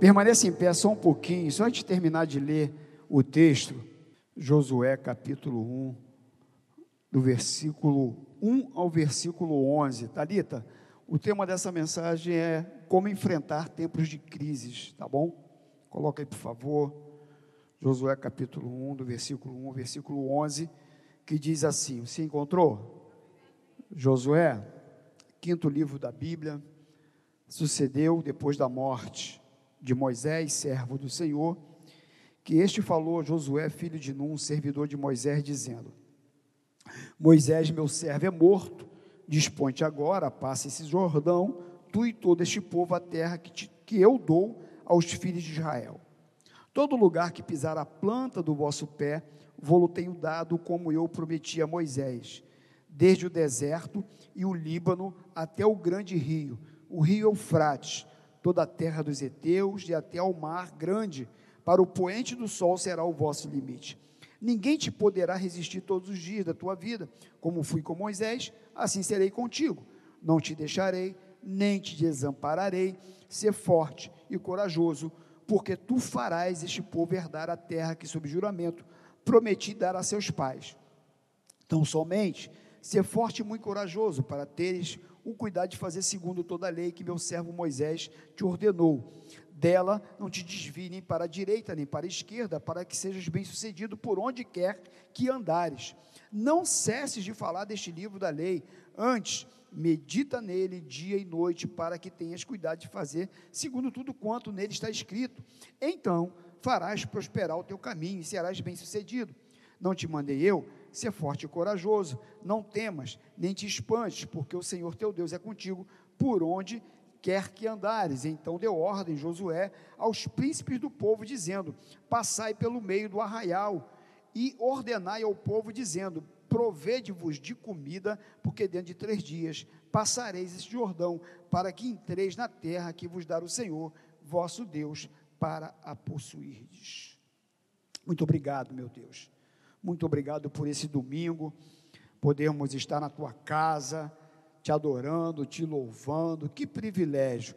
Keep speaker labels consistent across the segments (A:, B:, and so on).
A: Permaneça em pé só um pouquinho, só antes de terminar de ler o texto, Josué capítulo 1, do versículo 1 ao versículo 11. Talita, o tema dessa mensagem é como enfrentar tempos de crises, tá bom? Coloca aí, por favor. Josué capítulo 1, do versículo 1 ao versículo 11, que diz assim: Você encontrou? Josué, quinto livro da Bíblia, sucedeu depois da morte de Moisés, servo do Senhor, que este falou a Josué, filho de Num, servidor de Moisés, dizendo: Moisés, meu servo, é morto, dispõe-te agora, passa esse Jordão, tu e todo este povo, a terra que, te, que eu dou aos filhos de Israel. Todo lugar que pisar a planta do vosso pé, vou-lo tenho dado, como eu prometi a Moisés, desde o deserto e o Líbano até o grande rio, o rio Eufrates, toda a terra dos heteus e até ao mar grande, para o poente do sol será o vosso limite. Ninguém te poderá resistir todos os dias da tua vida, como fui com Moisés, assim serei contigo. Não te deixarei, nem te desampararei. Ser forte e corajoso, porque tu farás este povo herdar a terra que, sob juramento, prometi dar a seus pais. Tão somente, ser forte e muito corajoso, para teres o cuidado de fazer segundo toda a lei que meu servo Moisés te ordenou. Dela não te desvie nem para a direita nem para a esquerda, para que sejas bem-sucedido por onde quer que andares. Não cesses de falar deste livro da lei, antes medita nele dia e noite, para que tenhas cuidado de fazer segundo tudo quanto nele está escrito. Então farás prosperar o teu caminho e serás bem-sucedido. Não te mandei eu ser forte e corajoso, não temas, nem te espantes, porque o Senhor teu Deus é contigo por onde quer que andares. Então deu ordem Josué aos príncipes do povo, dizendo: Passai pelo meio do arraial e ordenai ao povo, dizendo: Provede-vos de comida, porque dentro de três dias passareis este Jordão, para que entreis na terra que vos dar o Senhor, vosso Deus, para a possuirdes. Muito obrigado, meu Deus muito obrigado por esse domingo, podermos estar na tua casa, te adorando, te louvando. Que privilégio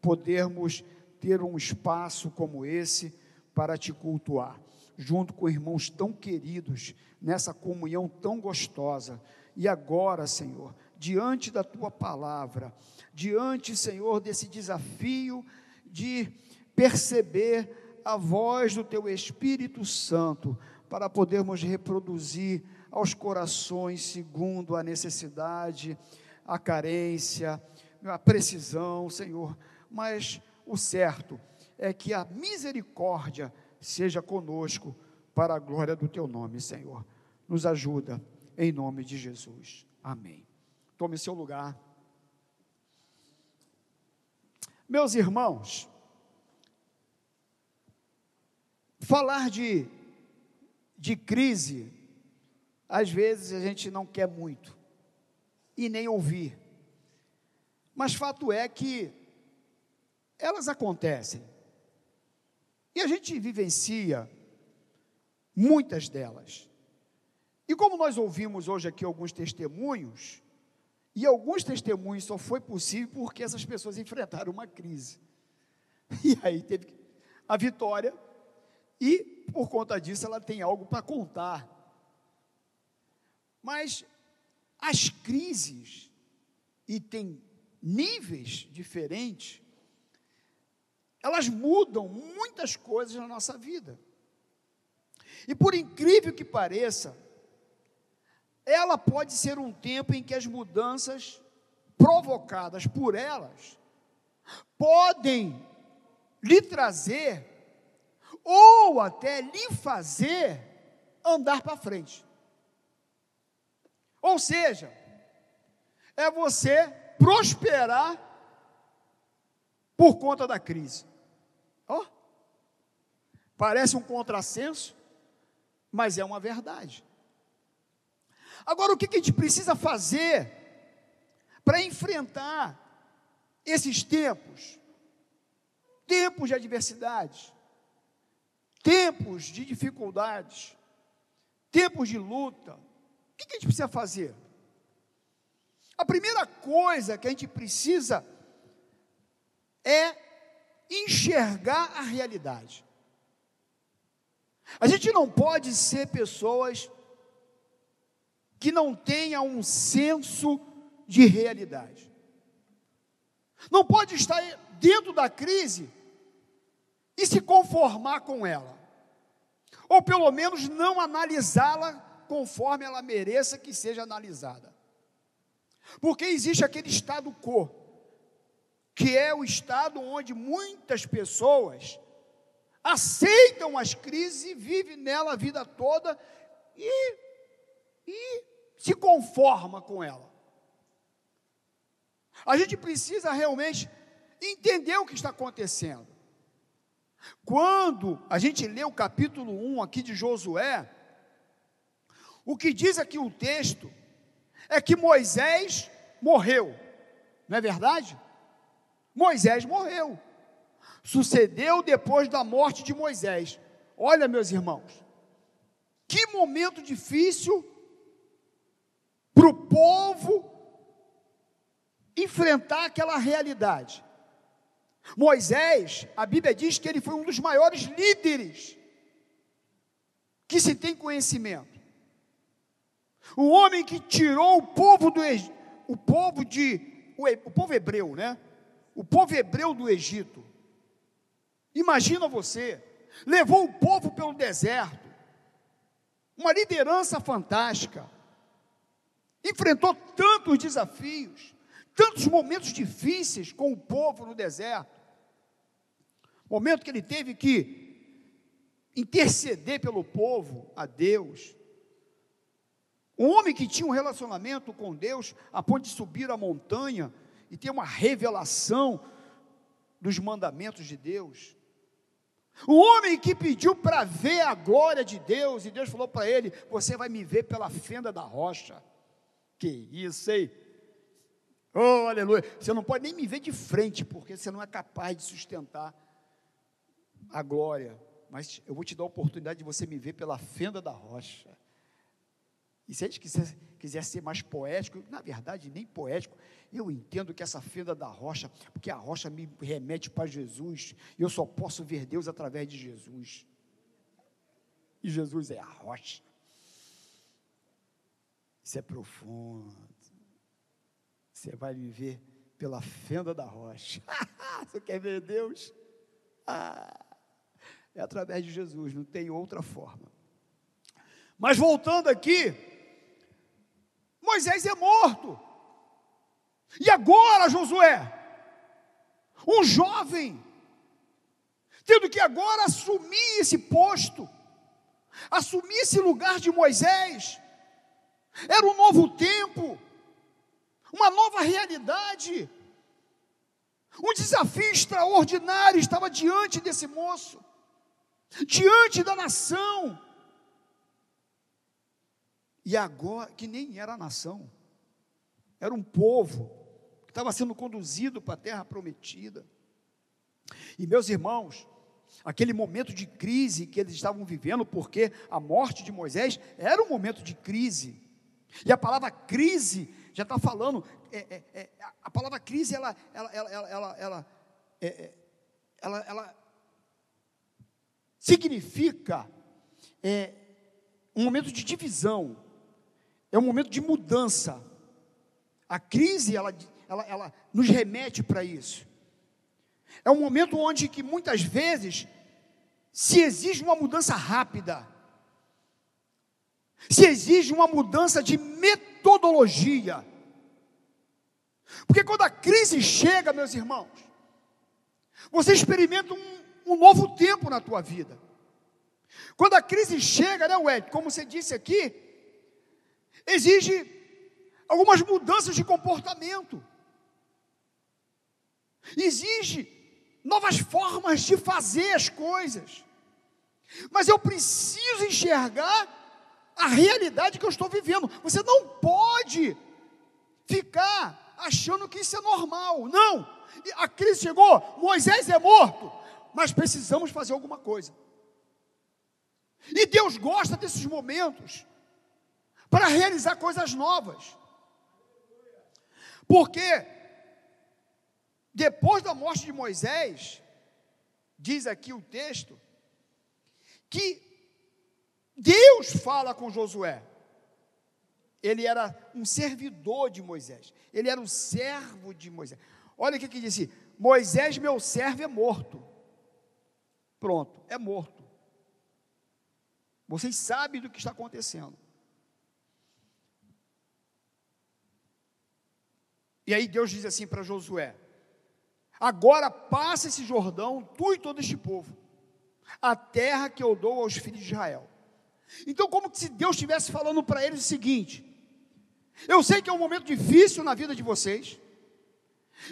A: podermos ter um espaço como esse para te cultuar, junto com irmãos tão queridos, nessa comunhão tão gostosa. E agora, Senhor, diante da tua palavra, diante, Senhor, desse desafio de perceber a voz do teu Espírito Santo, para podermos reproduzir aos corações segundo a necessidade, a carência, a precisão, Senhor. Mas o certo é que a misericórdia seja conosco para a glória do teu nome, Senhor. Nos ajuda em nome de Jesus. Amém. Tome seu lugar. Meus irmãos, falar de de crise, às vezes a gente não quer muito e nem ouvir. Mas fato é que elas acontecem. E a gente vivencia muitas delas. E como nós ouvimos hoje aqui alguns testemunhos, e alguns testemunhos só foi possível porque essas pessoas enfrentaram uma crise. E aí teve a vitória e por conta disso ela tem algo para contar. Mas as crises, e tem níveis diferentes, elas mudam muitas coisas na nossa vida. E por incrível que pareça, ela pode ser um tempo em que as mudanças provocadas por elas podem lhe trazer ou até lhe fazer andar para frente. Ou seja, é você prosperar por conta da crise. Oh, parece um contrassenso, mas é uma verdade. Agora, o que, a gente precisa fazer para enfrentar esses tempos? Tempos de adversidade, tempos de dificuldades, tempos de luta, o que a gente precisa fazer? A primeira coisa que a gente precisa é enxergar a realidade. A gente não pode ser pessoas que não tenham um senso de realidade. Não pode estar dentro da crise e se conformar com ela. Ou pelo menos não analisá-la conforme ela mereça que seja analisada. Porque existe aquele estado quo, que é o estado onde muitas pessoas aceitam as crises e vivem nela a vida toda e, e se conforma com ela. A gente precisa realmente entender o que está acontecendo. Quando a gente lê o capítulo 1 aqui de Josué, o que diz aqui o texto é que Moisés morreu, não é verdade? Moisés morreu. Sucedeu depois da morte de Moisés. Olha, meus irmãos, que momento difícil para o povo enfrentar aquela realidade. Moisés, a Bíblia diz que ele foi um dos maiores líderes que se tem conhecimento. O homem que tirou o povo do o povo de o, o povo hebreu, né? O povo hebreu do Egito. Imagina você, levou o povo pelo deserto. Uma liderança fantástica. Enfrentou tantos desafios tantos momentos difíceis com o povo no deserto. Momento que ele teve que interceder pelo povo a Deus. Um homem que tinha um relacionamento com Deus a ponto de subir a montanha e ter uma revelação dos mandamentos de Deus. Um homem que pediu para ver a glória de Deus, e Deus falou para ele: Você vai me ver pela fenda da rocha. Que isso, hein? Oh, aleluia. Você não pode nem me ver de frente, porque você não é capaz de sustentar a glória. Mas eu vou te dar a oportunidade de você me ver pela fenda da rocha. E se a gente quiser, quiser ser mais poético, na verdade, nem poético, eu entendo que essa fenda da rocha, porque a rocha me remete para Jesus, e eu só posso ver Deus através de Jesus. E Jesus é a rocha. Isso é profundo. Você vai me ver pela fenda da rocha. Você quer ver Deus? Ah, é através de Jesus, não tem outra forma. Mas voltando aqui, Moisés é morto. E agora, Josué, um jovem, tendo que agora assumir esse posto, assumir esse lugar de Moisés, era um novo tempo, uma nova realidade. Um desafio extraordinário estava diante desse moço, diante da nação. E agora, que nem era a nação, era um povo que estava sendo conduzido para a terra prometida. E meus irmãos, aquele momento de crise que eles estavam vivendo, porque a morte de Moisés era um momento de crise. E a palavra crise já está falando, é, é, é, a palavra crise, ela, ela, ela, ela, ela, é, é, ela, ela significa é, um momento de divisão, é um momento de mudança. A crise, ela, ela, ela nos remete para isso. É um momento onde que muitas vezes se exige uma mudança rápida, se exige uma mudança de metodologia. Porque quando a crise chega, meus irmãos, você experimenta um, um novo tempo na tua vida. Quando a crise chega, né, Wed, como você disse aqui, exige algumas mudanças de comportamento. Exige novas formas de fazer as coisas. Mas eu preciso enxergar a realidade que eu estou vivendo. Você não pode ficar achando que isso é normal. Não. A crise chegou, Moisés é morto, mas precisamos fazer alguma coisa. E Deus gosta desses momentos para realizar coisas novas. Porque depois da morte de Moisés, diz aqui o texto, que Deus fala com Josué. Ele era um servidor de Moisés, ele era um servo de Moisés. Olha o que, que disse: Moisés, meu servo, é morto. Pronto, é morto. Vocês sabem do que está acontecendo. E aí Deus diz assim para Josué: Agora passa esse Jordão, tu e todo este povo, a terra que eu dou aos filhos de Israel. Então, como se Deus estivesse falando para eles o seguinte: Eu sei que é um momento difícil na vida de vocês,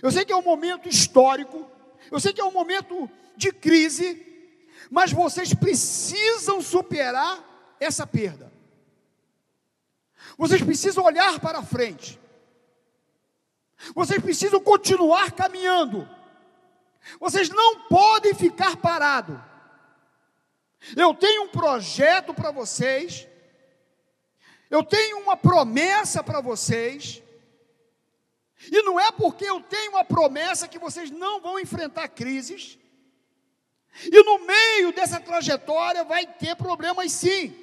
A: eu sei que é um momento histórico, eu sei que é um momento de crise, mas vocês precisam superar essa perda. Vocês precisam olhar para frente. Vocês precisam continuar caminhando. Vocês não podem ficar parados. Eu tenho um projeto para vocês. Eu tenho uma promessa para vocês. E não é porque eu tenho uma promessa que vocês não vão enfrentar crises. E no meio dessa trajetória vai ter problemas sim.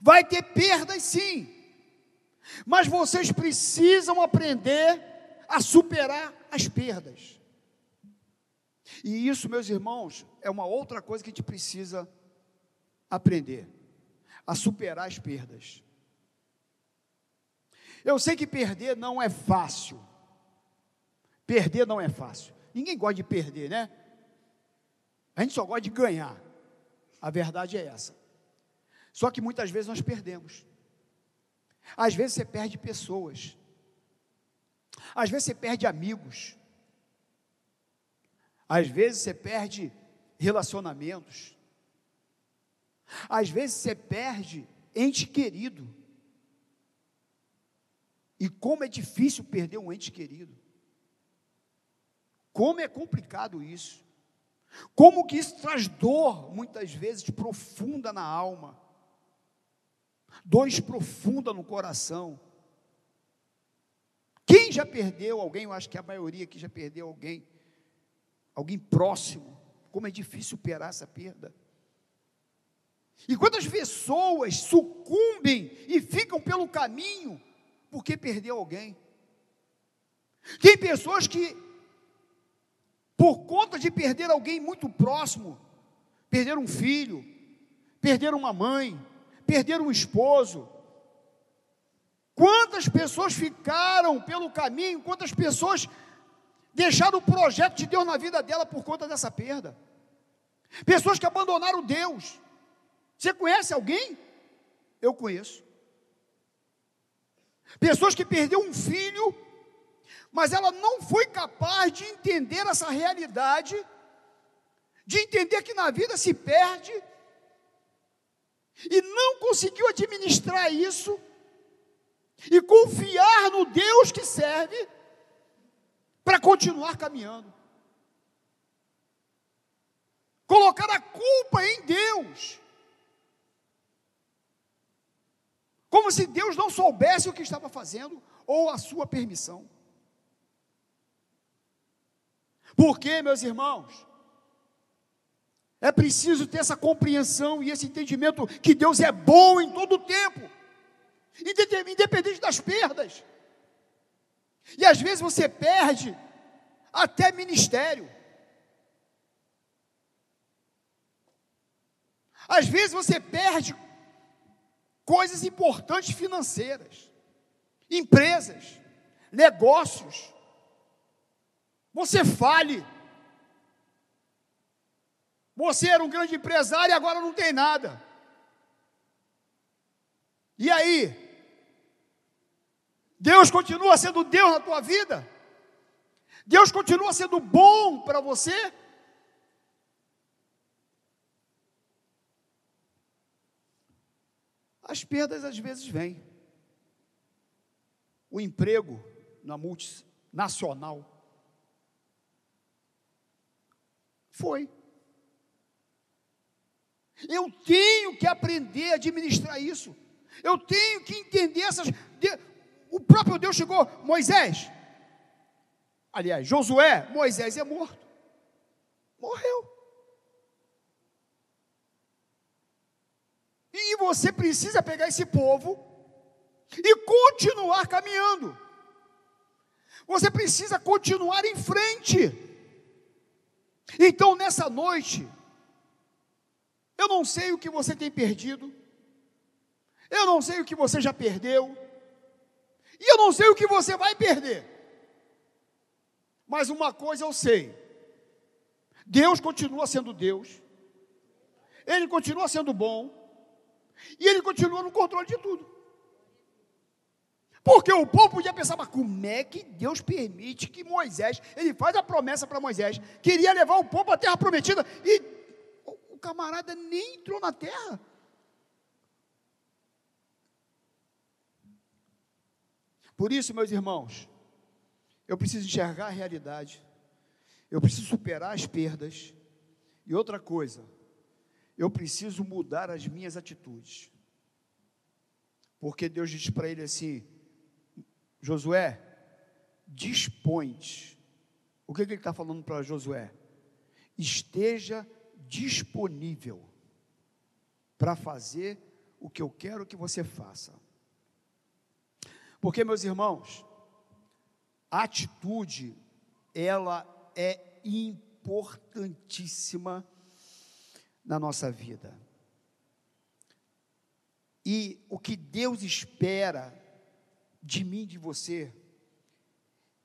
A: Vai ter perdas sim. Mas vocês precisam aprender a superar as perdas. E isso, meus irmãos, é uma outra coisa que a gente precisa aprender: a superar as perdas. Eu sei que perder não é fácil. Perder não é fácil. Ninguém gosta de perder, né? A gente só gosta de ganhar. A verdade é essa. Só que muitas vezes nós perdemos. Às vezes você perde pessoas. Às vezes você perde amigos. Às vezes você perde relacionamentos. Às vezes você perde ente querido. E como é difícil perder um ente querido. Como é complicado isso. Como que isso traz dor, muitas vezes, profunda na alma dores profunda no coração. Quem já perdeu alguém? Eu acho que a maioria aqui já perdeu alguém, alguém próximo. Como é difícil superar essa perda. E quantas pessoas sucumbem e ficam pelo caminho porque perdeu alguém? Tem pessoas que, por conta de perder alguém muito próximo, perderam um filho, perderam uma mãe, perderam um esposo. Quantas pessoas ficaram pelo caminho, quantas pessoas deixaram o projeto de Deus na vida dela por conta dessa perda. Pessoas que abandonaram Deus. Você conhece alguém? Eu conheço. Pessoas que perdeu um filho, mas ela não foi capaz de entender essa realidade, de entender que na vida se perde e não conseguiu administrar isso e confiar no Deus que serve para continuar caminhando. Colocar a culpa em Deus. Como se Deus não soubesse o que estava fazendo ou a sua permissão. Porque, meus irmãos, é preciso ter essa compreensão e esse entendimento que Deus é bom em todo o tempo, independente das perdas. E às vezes você perde até ministério. Às vezes você perde coisas importantes financeiras, empresas, negócios. Você fale você era um grande empresário e agora não tem nada. E aí? Deus continua sendo Deus na tua vida? Deus continua sendo bom para você? As perdas às vezes vêm. O emprego na multinacional Foi. Eu tenho que aprender a administrar isso. Eu tenho que entender essas. O próprio Deus chegou, Moisés. Aliás, Josué, Moisés é morto. Morreu. E você precisa pegar esse povo e continuar caminhando. Você precisa continuar em frente. Então, nessa noite, eu não sei o que você tem perdido, eu não sei o que você já perdeu, e eu não sei o que você vai perder. Mas uma coisa eu sei: Deus continua sendo Deus, Ele continua sendo bom, e Ele continua no controle de tudo. Porque o povo podia pensar, mas como é que Deus permite que Moisés, ele faz a promessa para Moisés, queria levar o povo à terra prometida, e o camarada nem entrou na terra. Por isso, meus irmãos, eu preciso enxergar a realidade, eu preciso superar as perdas, e outra coisa, eu preciso mudar as minhas atitudes. Porque Deus diz para ele assim: Josué, dispõe. O que, que ele está falando para Josué? Esteja disponível para fazer o que eu quero que você faça. Porque, meus irmãos, a atitude, ela é importantíssima na nossa vida. E o que Deus espera de mim, de você,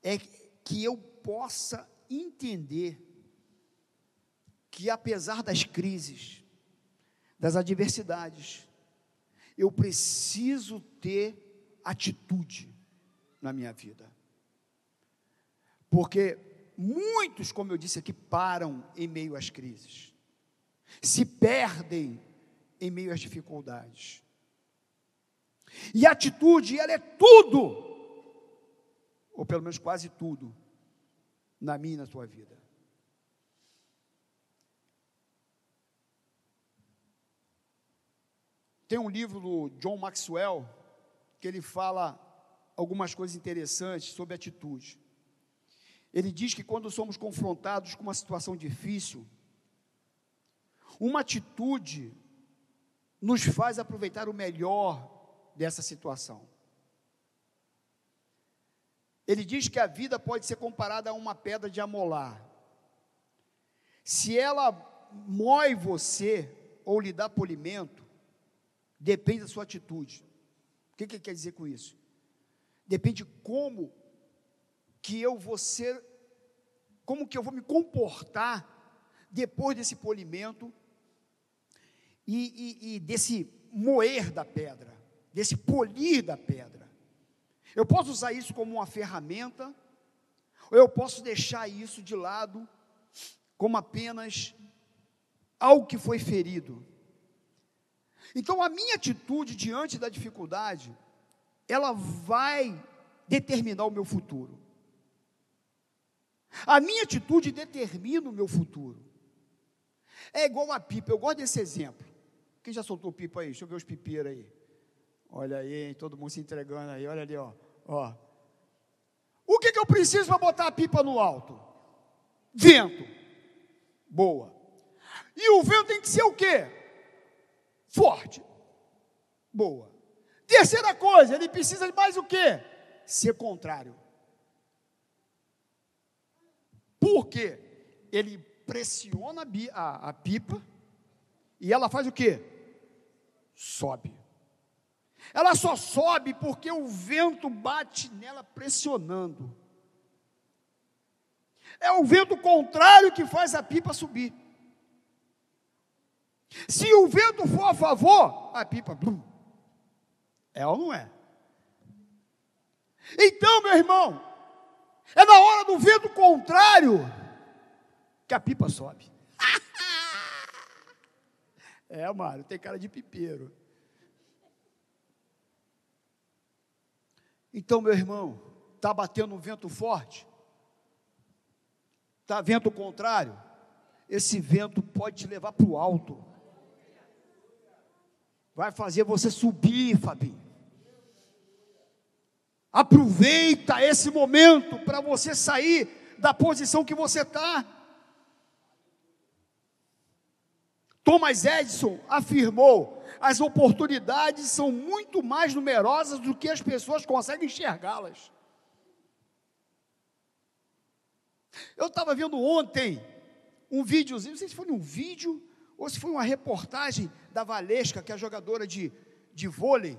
A: é que eu possa entender que apesar das crises, das adversidades, eu preciso ter atitude na minha vida. Porque muitos, como eu disse aqui, param em meio às crises, se perdem em meio às dificuldades. E a atitude, ela é tudo, ou pelo menos quase tudo, na minha e na tua vida. Tem um livro do John Maxwell, que ele fala algumas coisas interessantes sobre atitude. Ele diz que quando somos confrontados com uma situação difícil, uma atitude nos faz aproveitar o melhor dessa situação. Ele diz que a vida pode ser comparada a uma pedra de amolar. Se ela moe você ou lhe dá polimento, depende da sua atitude. O que, que quer dizer com isso? Depende como que eu vou ser, como que eu vou me comportar depois desse polimento e, e, e desse moer da pedra, desse polir da pedra. Eu posso usar isso como uma ferramenta, ou eu posso deixar isso de lado como apenas algo que foi ferido. Então, a minha atitude diante da dificuldade, ela vai determinar o meu futuro. A minha atitude determina o meu futuro. É igual a pipa, eu gosto desse exemplo. Quem já soltou pipa aí? Deixa eu ver os pipeiros aí. Olha aí, hein? todo mundo se entregando aí, olha ali, ó. ó. O que, que eu preciso para botar a pipa no alto? Vento. Boa. E o vento tem que ser o quê? forte. Boa. Terceira coisa, ele precisa de mais o quê? Ser contrário. Por quê? Ele pressiona a, a, a pipa e ela faz o quê? Sobe. Ela só sobe porque o vento bate nela pressionando. É o vento contrário que faz a pipa subir. Se o vento for a favor, a pipa, blum, é ou não é? Então, meu irmão, é na hora do vento contrário que a pipa sobe. é, Mário, tem cara de pipeiro. Então, meu irmão, está batendo um vento forte, está vento contrário, esse vento pode te levar para o alto vai fazer você subir, Fabinho. Aproveita esse momento para você sair da posição que você está. Thomas Edison afirmou: as oportunidades são muito mais numerosas do que as pessoas conseguem enxergá-las. Eu estava vendo ontem um videozinho, não sei se foi um vídeo ou se foi uma reportagem da Valesca, que é jogadora de, de vôlei,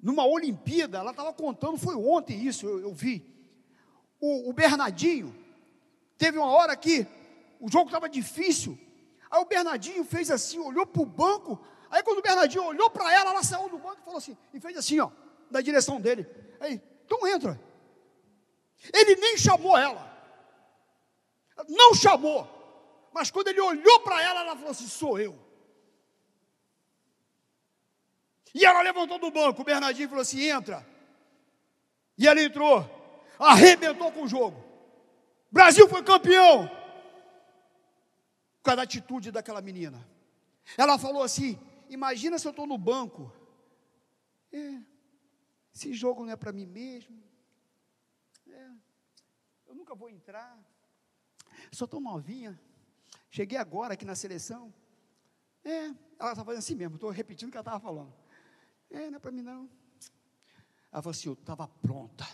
A: numa Olimpíada, ela estava contando, foi ontem isso, eu, eu vi. O, o Bernardinho, teve uma hora que o jogo estava difícil, aí o Bernardinho fez assim, olhou para o banco, aí quando o Bernardinho olhou para ela, ela saiu do banco e falou assim, e fez assim, ó, na direção dele. Aí, então entra. Ele nem chamou ela. Não chamou. Mas quando ele olhou para ela, ela falou assim: sou eu. E ela levantou do banco, o Bernardinho falou assim: entra. E ela entrou, arrebentou com o jogo. Brasil foi campeão. Por causa da atitude daquela menina. Ela falou assim: imagina se eu estou no banco. É, esse jogo não é para mim mesmo. É, eu nunca vou entrar. Sou tão novinha. Cheguei agora aqui na seleção. É, ela estava fazendo assim mesmo, estou repetindo o que ela estava falando. É, não é para mim não. Ela falou assim: eu estava pronta.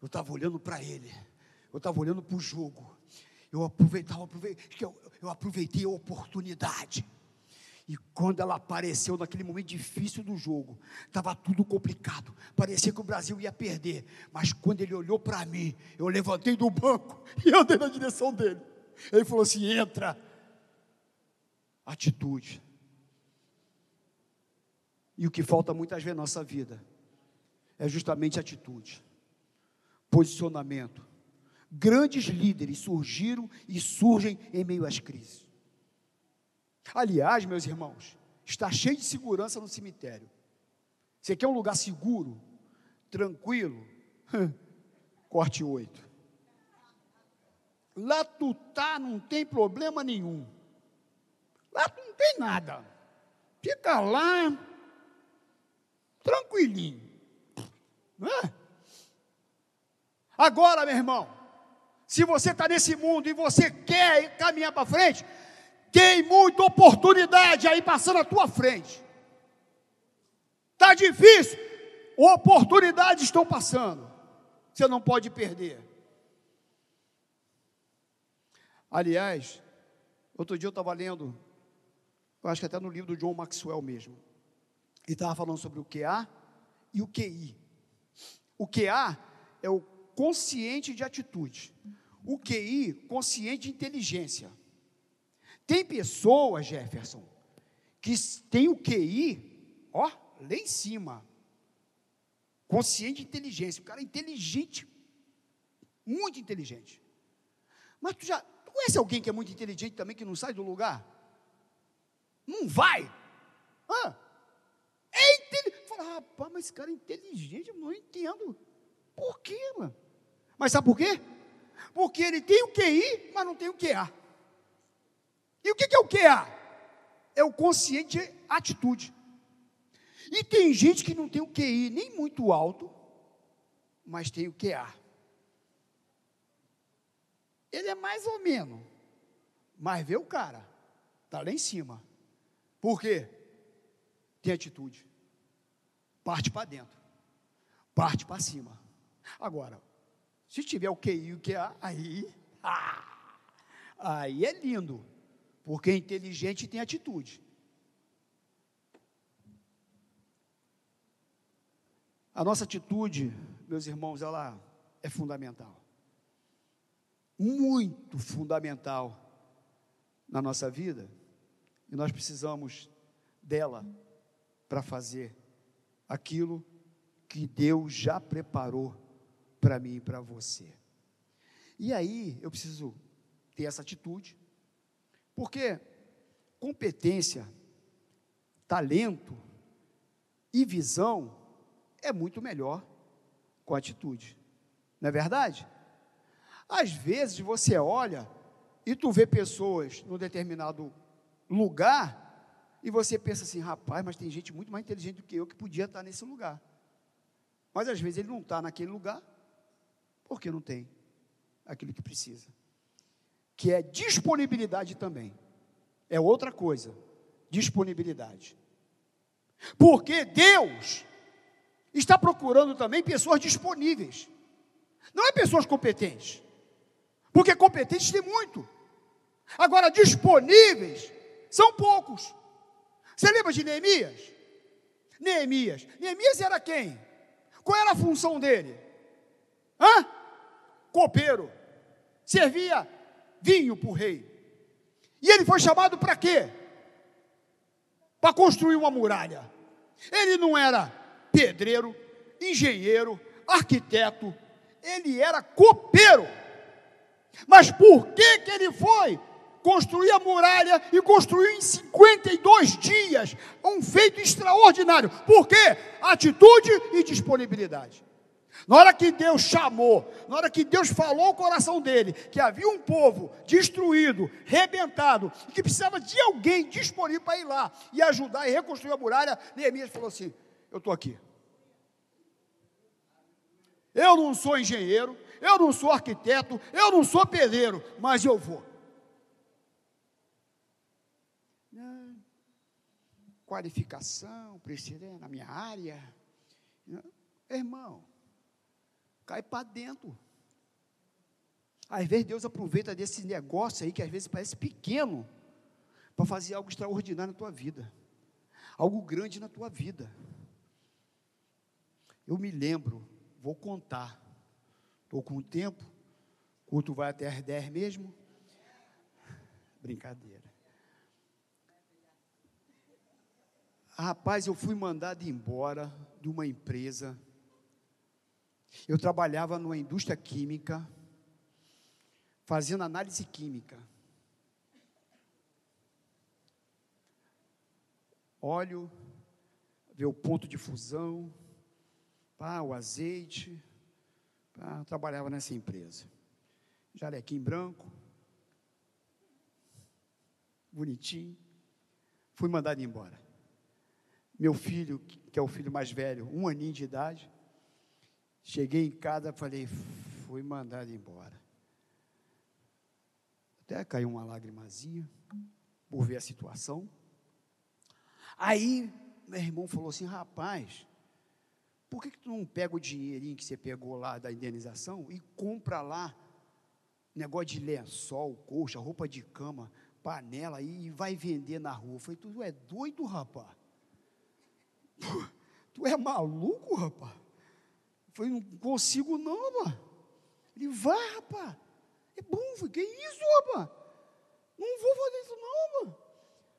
A: Eu estava olhando para ele. Eu estava olhando para o jogo. Eu aproveitava, eu, eu aproveitei a oportunidade. E quando ela apareceu naquele momento difícil do jogo, estava tudo complicado. Parecia que o Brasil ia perder. Mas quando ele olhou para mim, eu levantei do banco e andei na direção dele. Ele falou assim: entra. Atitude. E o que falta muitas vezes na nossa vida é justamente atitude, posicionamento. Grandes líderes surgiram e surgem em meio às crises. Aliás, meus irmãos, está cheio de segurança no cemitério. Você quer um lugar seguro, tranquilo? Corte 8. Lá tu tá, não tem problema nenhum. Lá tu não tem nada. Fica lá, tranquilinho. Não é? Agora, meu irmão, se você está nesse mundo e você quer caminhar para frente, tem muita oportunidade aí passando à tua frente. Está difícil, oportunidades estão passando. Você não pode perder. Aliás, outro dia eu estava lendo, eu acho que até no livro do John Maxwell mesmo, e estava falando sobre o QA e o QI. O QA é o consciente de atitude, o QI, consciente de inteligência. Tem pessoas, Jefferson, que tem o QI, ó, lá em cima. Consciente de inteligência. O cara é inteligente, muito inteligente. Mas tu já tu conhece alguém que é muito inteligente também, que não sai do lugar? Não vai. Ah, é inteligente. Fala, rapaz, mas esse cara é inteligente, eu não entendo. Por quê, mano? Mas sabe por quê? Porque ele tem o QI, mas não tem o QA. E o que é o QA? É o consciente atitude. E tem gente que não tem o QI nem muito alto, mas tem o QA. Ele é mais ou menos, mas vê o cara, está lá em cima. Por quê? Tem atitude. Parte para dentro, parte para cima. Agora, se tiver o QI e o QA, aí, ah, aí é lindo. Porque inteligente tem atitude. A nossa atitude, meus irmãos, ela é fundamental. Muito fundamental na nossa vida. E nós precisamos dela para fazer aquilo que Deus já preparou para mim e para você. E aí eu preciso ter essa atitude, porque competência, talento e visão é muito melhor com atitude. Não é verdade? Às vezes você olha e tu vê pessoas num determinado lugar e você pensa assim, rapaz, mas tem gente muito mais inteligente do que eu que podia estar nesse lugar. Mas às vezes ele não está naquele lugar porque não tem aquilo que precisa que é disponibilidade também. é outra coisa. Disponibilidade. Porque Deus está procurando também pessoas disponíveis. Não é pessoas competentes. Porque competentes tem muito. Agora, disponíveis são poucos. Você lembra de Neemias? Neemias. Neemias era quem? Qual era a função dele? Hã? Copeiro. Servia vinho para o rei. E ele foi chamado para quê? Para construir uma muralha. Ele não era pedreiro, engenheiro, arquiteto, ele era copeiro. Mas por que, que ele foi construir a muralha e construiu em 52 dias um feito extraordinário? Por quê? Atitude e disponibilidade. Na hora que Deus chamou, na hora que Deus falou ao coração dele que havia um povo destruído, rebentado, e que precisava de alguém disponível para ir lá e ajudar e reconstruir a muralha, Neemias falou assim: Eu estou aqui. Eu não sou engenheiro, eu não sou arquiteto, eu não sou pedreiro, mas eu vou. Qualificação, precisa na minha área. Irmão, cai para dentro. Às vezes Deus aproveita desse negócio aí que às vezes parece pequeno para fazer algo extraordinário na tua vida, algo grande na tua vida. Eu me lembro Vou contar. Estou com o tempo. O culto vai até as 10 mesmo. Brincadeira. Rapaz, eu fui mandado embora de uma empresa. Eu trabalhava numa indústria química, fazendo análise química. Óleo, ver o ponto de fusão, pá, o azeite. Pá, trabalhava nessa empresa. Jalequim branco. Bonitinho. Fui mandado embora. Meu filho, que é o filho mais velho, um aninho de idade. Cheguei em casa, falei, fui mandado embora. Até caiu uma lagrimazinha por ver a situação. Aí, meu irmão falou assim: rapaz, por que, que tu não pega o dinheirinho que você pegou lá da indenização e compra lá negócio de lençol, colcha, roupa de cama, panela e vai vender na rua? Eu falei, tu é doido, rapaz? Tu, é maluco, rapaz? Falei, não consigo não, rapaz. Ele, vai, rapaz. É bom, falei, que isso, rapaz? Não vou fazer isso não, rapaz.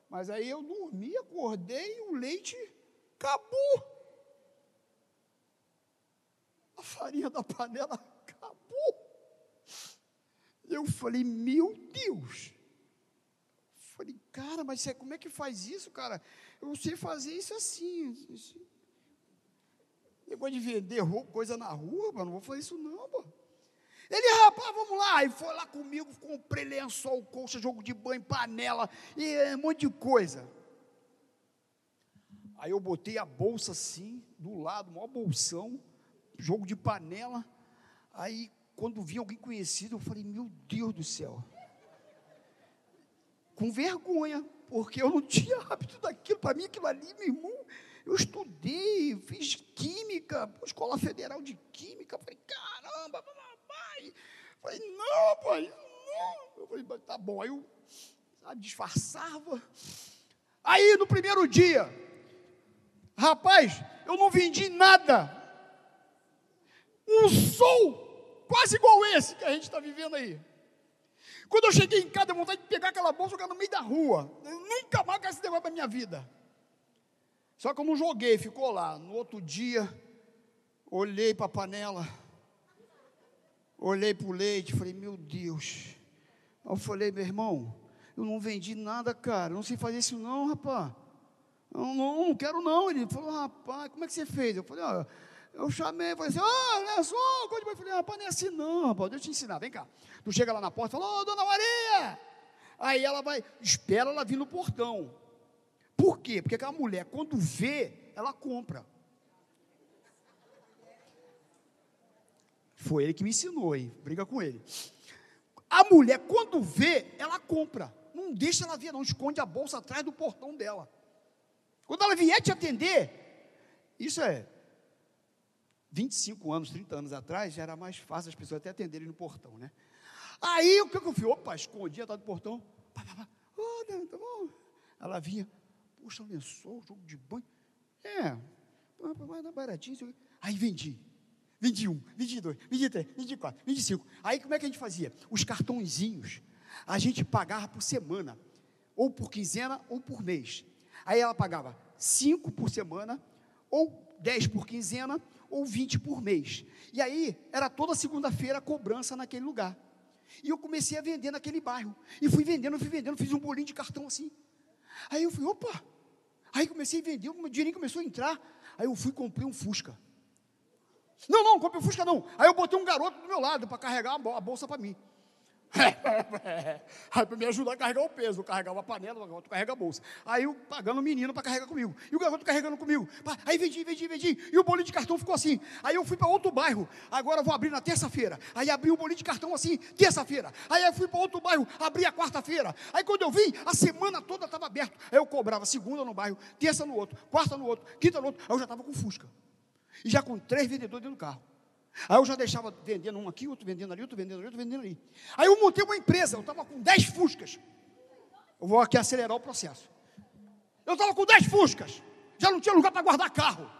A: Mas aí eu dormi, acordei e o leite acabou a farinha da panela acabou. Eu falei, meu Deus. Falei, cara, mas como é que faz isso, cara? Eu sei fazer isso assim. assim. Negócio de vender roupa, coisa na rua, não vou fazer isso não, pô. Ele, rapaz, vamos lá. E foi lá comigo, comprei lençol, colcha, jogo de banho, panela, e um monte de coisa. Aí eu botei a bolsa assim, do lado, maior bolsão jogo de panela. Aí, quando vi alguém conhecido, eu falei: Meu Deus do céu. Com vergonha, porque eu não tinha hábito daquilo. Para mim, aquilo ali, meu irmão, eu estudei, fiz química, escola federal de química. Falei: Caramba, papai. Falei: Não, pai, não. Eu falei: Tá bom. Aí eu sabe, disfarçava. Aí, no primeiro dia, rapaz, eu não vendi nada um sol quase igual esse que a gente está vivendo aí. Quando eu cheguei em casa, eu vontade de pegar aquela bolsa e jogar no meio da rua. Eu nunca mais quero esse negócio para minha vida. Só não joguei, ficou lá. No outro dia, olhei para a panela, olhei para o leite, falei, meu Deus. Eu falei, meu irmão, eu não vendi nada, cara. Eu não sei fazer isso não, rapaz. Eu não, não quero não. Ele falou, rapaz, como é que você fez? Eu falei, ó. Eu chamei, falei assim, ó, oh, olha só, eu falei, rapaz, não é assim não, rapaz, deixa eu te ensinar, vem cá. Tu chega lá na porta e fala, ô, oh, dona Maria! Aí ela vai, espera ela vir no portão. Por quê? Porque aquela mulher, quando vê, ela compra. Foi ele que me ensinou, hein? Briga com ele. A mulher, quando vê, ela compra. não deixa ela ver, não, esconde a bolsa atrás do portão dela. Quando ela vier te atender, isso é 25 anos, 30 anos atrás, já era mais fácil as pessoas até atenderem no portão, né? Aí o que eu fiz? Opa, escondi atrás do portão. Pá. Oh, tá bom. Ela vinha, puxa, lençol, jogo de banho. É, vai dar baratinho. Aí vendi. Vendi um, vendi dois, vendi três, vendi quatro, vendi cinco. Aí como é que a gente fazia? Os cartõezinhos, a gente pagava por semana, ou por quinzena, ou por mês. Aí ela pagava cinco por semana, ou dez por quinzena, ou vinte por mês. E aí era toda segunda-feira cobrança naquele lugar. E eu comecei a vender naquele bairro. E fui vendendo, fui vendendo, fiz um bolinho de cartão assim. Aí eu fui, opa! Aí comecei a vender, o dinheiro começou a entrar. Aí eu fui e comprei um Fusca. Não, não, comprei um Fusca não. Aí eu botei um garoto do meu lado para carregar a bolsa para mim. Aí para me ajudar a carregar o peso, eu carregava a panela, o garoto carrega a bolsa. Aí eu pagando o menino para carregar comigo. E o garoto carregando comigo. Aí vendi, vendi, vendi. E o bolinho de cartão ficou assim. Aí eu fui para outro bairro. Agora eu vou abrir na terça-feira. Aí abri o bolinho de cartão assim, terça-feira. Aí eu fui para outro bairro, abri a quarta-feira. Aí quando eu vim, a semana toda estava aberto. Aí eu cobrava segunda no bairro, terça no outro, quarta no outro, quinta no outro. Aí eu já estava com Fusca. E já com três vendedores dentro do carro. Aí eu já deixava vendendo um aqui, outro vendendo ali, outro vendendo ali, outro vendendo ali. Aí eu montei uma empresa, eu estava com 10 fuscas. Eu vou aqui acelerar o processo. Eu estava com 10 fuscas, já não tinha lugar para guardar carro.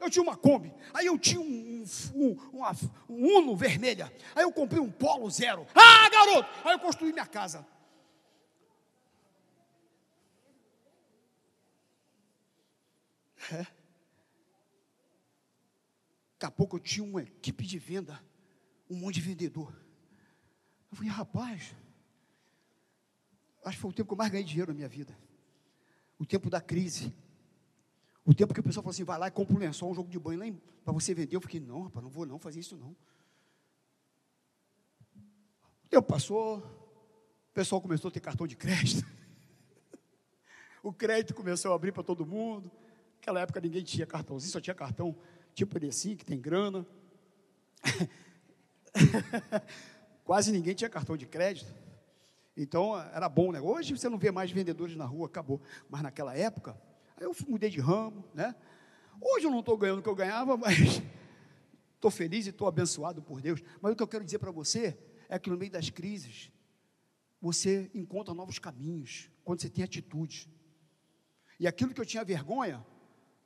A: Eu tinha uma Kombi, aí eu tinha um, um, uma, um Uno vermelha, aí eu comprei um Polo Zero. Ah, garoto! Aí eu construí minha casa. É. Daqui a pouco eu tinha uma equipe de venda, um monte de vendedor. Eu falei, rapaz, acho que foi o tempo que eu mais ganhei dinheiro na minha vida. O tempo da crise. O tempo que o pessoal falou assim, vai lá e compra um lençol, um jogo de banho para você vender. Eu fiquei, não, rapaz, não vou não fazer isso não. O tempo passou, o pessoal começou a ter cartão de crédito. o crédito começou a abrir para todo mundo. Naquela época ninguém tinha cartãozinho, só tinha cartão tipo ele assim, que tem grana. Quase ninguém tinha cartão de crédito. Então era bom, né? Hoje você não vê mais vendedores na rua, acabou. Mas naquela época, aí eu mudei de ramo, né? Hoje eu não estou ganhando o que eu ganhava, mas estou feliz e estou abençoado por Deus. Mas o que eu quero dizer para você é que no meio das crises, você encontra novos caminhos, quando você tem atitude. E aquilo que eu tinha vergonha,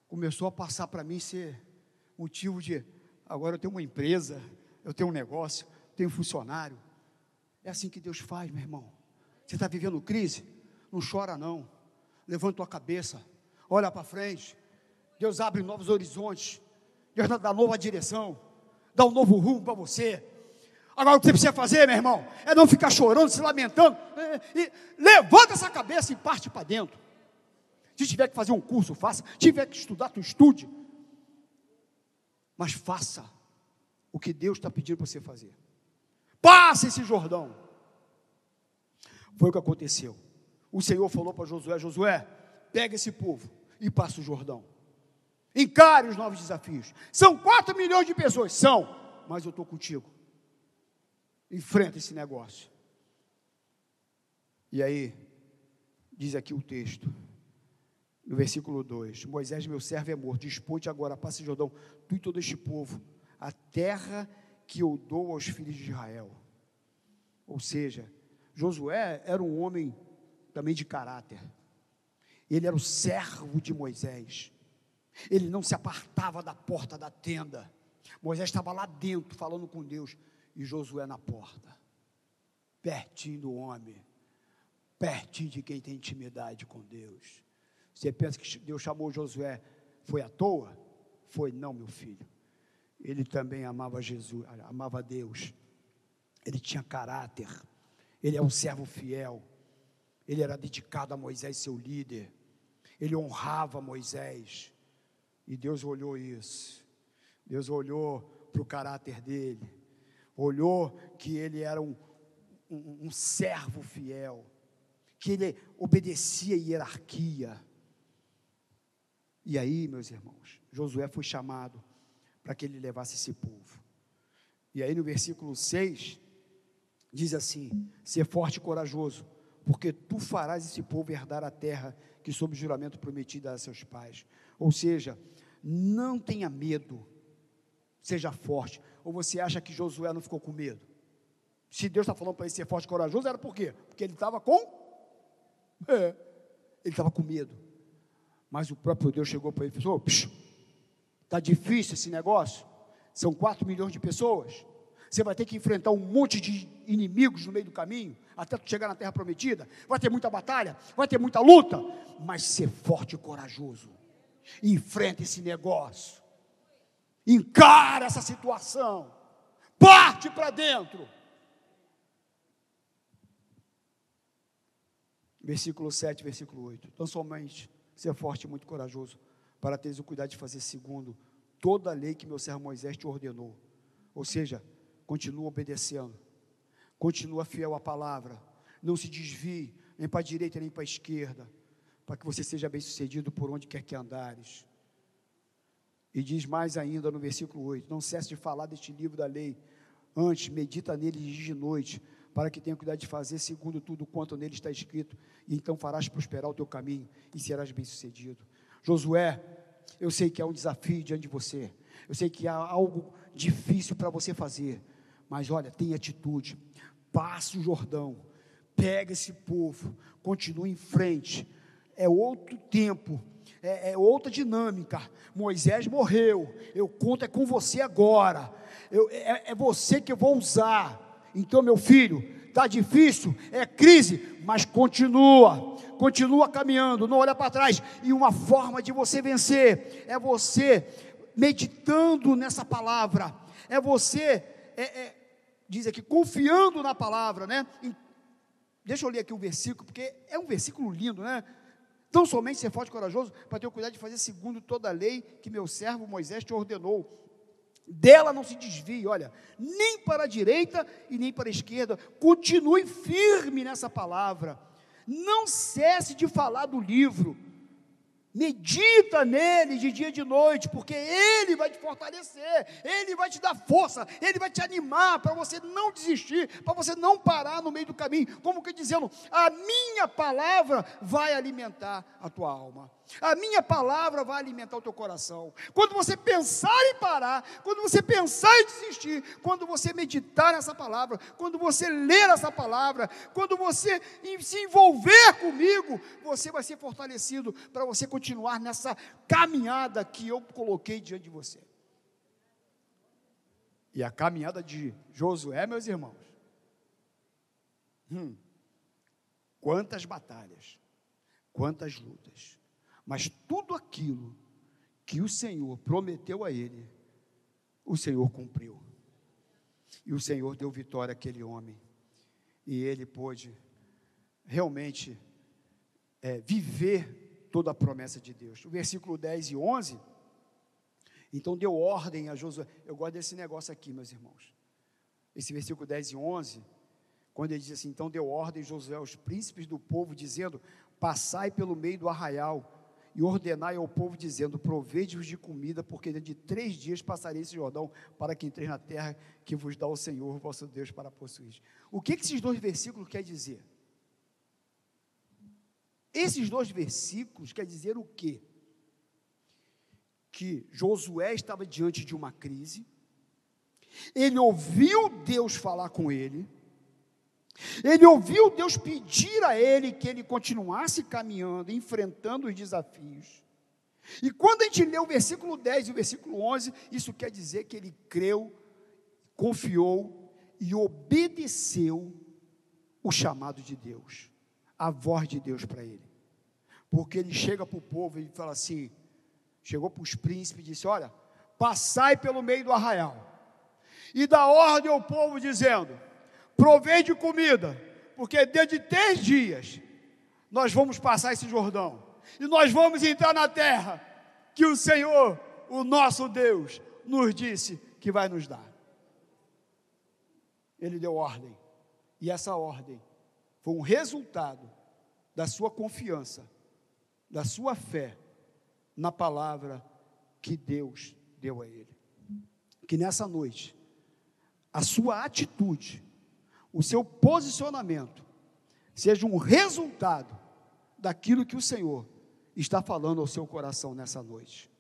A: começou a passar para mim ser motivo de agora eu tenho uma empresa, eu tenho um negócio, tenho um funcionário. É assim que Deus faz, meu irmão. Você está vivendo crise? Não chora, não. Levanta a cabeça, olha para frente. Deus abre novos horizontes. Deus dá nova direção, dá um novo rumo para você. Agora o que você precisa fazer, meu irmão, é não ficar chorando, se lamentando. É, e levanta essa cabeça e parte para dentro. Se tiver que fazer um curso, faça. Se tiver que estudar, tu estude mas faça o que Deus está pedindo para você fazer. Passe esse Jordão. Foi o que aconteceu. O Senhor falou para Josué: Josué, pega esse povo e passa o Jordão. Encare os novos desafios. São quatro milhões de pessoas, são, mas eu estou contigo. Enfrenta esse negócio. E aí, diz aqui o texto: no versículo 2: Moisés, meu servo, é morto. Dispõe agora, passe Jordão, tu e todo este povo, a terra que eu dou aos filhos de Israel. Ou seja, Josué era um homem também de caráter. Ele era o servo de Moisés. Ele não se apartava da porta da tenda. Moisés estava lá dentro falando com Deus e Josué na porta, pertinho do homem, pertinho de quem tem intimidade com Deus. Você pensa que Deus chamou Josué, foi à toa? Foi, não, meu filho. Ele também amava Jesus, amava Deus. Ele tinha caráter. Ele é um servo fiel. Ele era dedicado a Moisés, seu líder. Ele honrava Moisés. E Deus olhou isso. Deus olhou para o caráter dele. Olhou que ele era um, um, um servo fiel. Que ele obedecia hierarquia e aí, meus irmãos, Josué foi chamado para que ele levasse esse povo. E aí no versículo 6, diz assim: Ser forte e corajoso, porque tu farás esse povo herdar a terra que, sob juramento, prometi dar a seus pais. Ou seja, não tenha medo, seja forte. Ou você acha que Josué não ficou com medo? Se Deus está falando para ele ser forte e corajoso, era por quê? Porque ele estava com. É, ele estava com medo. Mas o próprio Deus chegou para ele e falou: está difícil esse negócio? São 4 milhões de pessoas. Você vai ter que enfrentar um monte de inimigos no meio do caminho, até tu chegar na terra prometida. Vai ter muita batalha, vai ter muita luta, mas ser forte e corajoso. Enfrenta esse negócio. Encara essa situação. Parte para dentro. Versículo 7, versículo 8. Então somente ser forte e muito corajoso, para teres o cuidado de fazer segundo toda a lei que meu servo Moisés te ordenou. Ou seja, continua obedecendo, continua fiel à palavra, não se desvie nem para a direita nem para a esquerda, para que você seja bem sucedido por onde quer que andares. E diz mais ainda no versículo 8: Não cesse de falar deste livro da lei, antes medita nele de noite, para que tenha cuidado de fazer segundo tudo quanto nele está escrito, e então farás prosperar o teu caminho e serás bem sucedido. Josué, eu sei que há um desafio diante de você, eu sei que há algo difícil para você fazer, mas olha, tem atitude, passe o Jordão, pega esse povo, continue em frente, é outro tempo, é, é, outra dinâmica. Moisés morreu, eu conto é com você agora, eu, é, é você que eu vou usar. Então, meu filho, está difícil, é crise, mas continua, continua caminhando, não olha para trás. E uma forma de você vencer é você meditando nessa palavra, é você, é, é, diz aqui, confiando na palavra, né? Deixa eu ler aqui o versículo, porque é um versículo lindo, né? Tão somente ser forte e corajoso para ter o cuidado de fazer segundo toda a lei que meu servo Moisés te ordenou. Dela não se desvie, olha, nem para a direita e nem para a esquerda. Continue firme nessa palavra. Não cesse de falar do livro Medita nele de dia e de noite, porque ele vai te fortalecer, ele vai te dar força, ele vai te animar para você não desistir, para você não parar no meio do caminho, como que dizendo: a minha palavra vai alimentar a tua alma. A minha palavra vai alimentar o teu coração. Quando você pensar em parar, quando você pensar em desistir, quando você meditar nessa palavra, quando você ler essa palavra, quando você se envolver comigo, você vai ser fortalecido para você continuar nessa caminhada que eu coloquei diante de você. E a caminhada de Josué, meus irmãos. Hum, quantas batalhas, quantas lutas mas tudo aquilo que o Senhor prometeu a ele, o Senhor cumpriu. E o Senhor deu vitória àquele homem. E ele pôde realmente é, viver toda a promessa de Deus. O versículo 10 e 11. Então deu ordem a Josué. Eu gosto desse negócio aqui, meus irmãos. Esse versículo 10 e 11, quando ele diz assim: Então deu ordem Josué aos príncipes do povo, dizendo: Passai pelo meio do arraial e ordenai ao povo, dizendo: Provede-vos de comida, porque dentro de três dias passarei esse Jordão, para que entreis na terra que vos dá o Senhor, vosso Deus, para possuir. O que, que esses dois versículos quer dizer? Esses dois versículos quer dizer o quê? Que Josué estava diante de uma crise, ele ouviu Deus falar com ele, ele ouviu Deus pedir a ele que ele continuasse caminhando, enfrentando os desafios. E quando a gente lê o versículo 10 e o versículo 11, isso quer dizer que ele creu, confiou e obedeceu o chamado de Deus, a voz de Deus para ele. Porque ele chega para o povo e fala assim: chegou para os príncipes e disse: Olha, passai pelo meio do arraial, e dá ordem ao povo, dizendo: provei de comida, porque dentro de três dias nós vamos passar esse Jordão e nós vamos entrar na terra que o Senhor, o nosso Deus, nos disse que vai nos dar. Ele deu ordem, e essa ordem foi um resultado da sua confiança, da sua fé na palavra que Deus deu a ele. Que nessa noite, a sua atitude, o seu posicionamento seja um resultado daquilo que o Senhor está falando ao seu coração nessa noite.